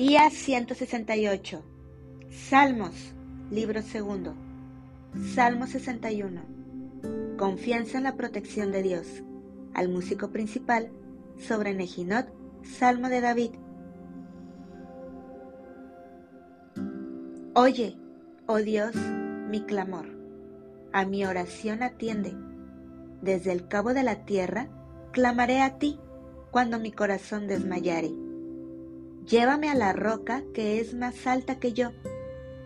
Día 168. Salmos, libro segundo. Salmo 61. Confianza en la protección de Dios. Al músico principal, sobre Nejinot, Salmo de David. Oye, oh Dios, mi clamor. A mi oración atiende. Desde el cabo de la tierra, clamaré a ti cuando mi corazón desmayare Llévame a la roca que es más alta que yo,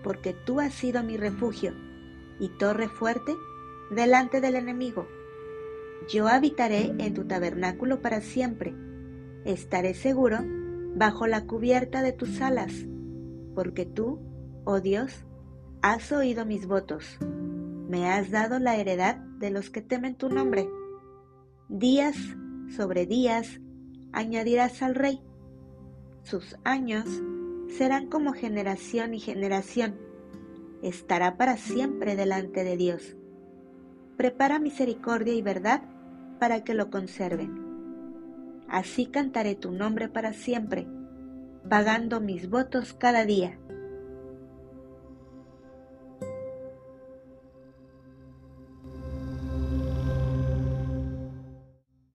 porque tú has sido mi refugio y torre fuerte delante del enemigo. Yo habitaré en tu tabernáculo para siempre. Estaré seguro bajo la cubierta de tus alas, porque tú, oh Dios, has oído mis votos. Me has dado la heredad de los que temen tu nombre. Días sobre días añadirás al rey sus años serán como generación y generación. Estará para siempre delante de Dios. Prepara misericordia y verdad para que lo conserven. Así cantaré tu nombre para siempre, pagando mis votos cada día.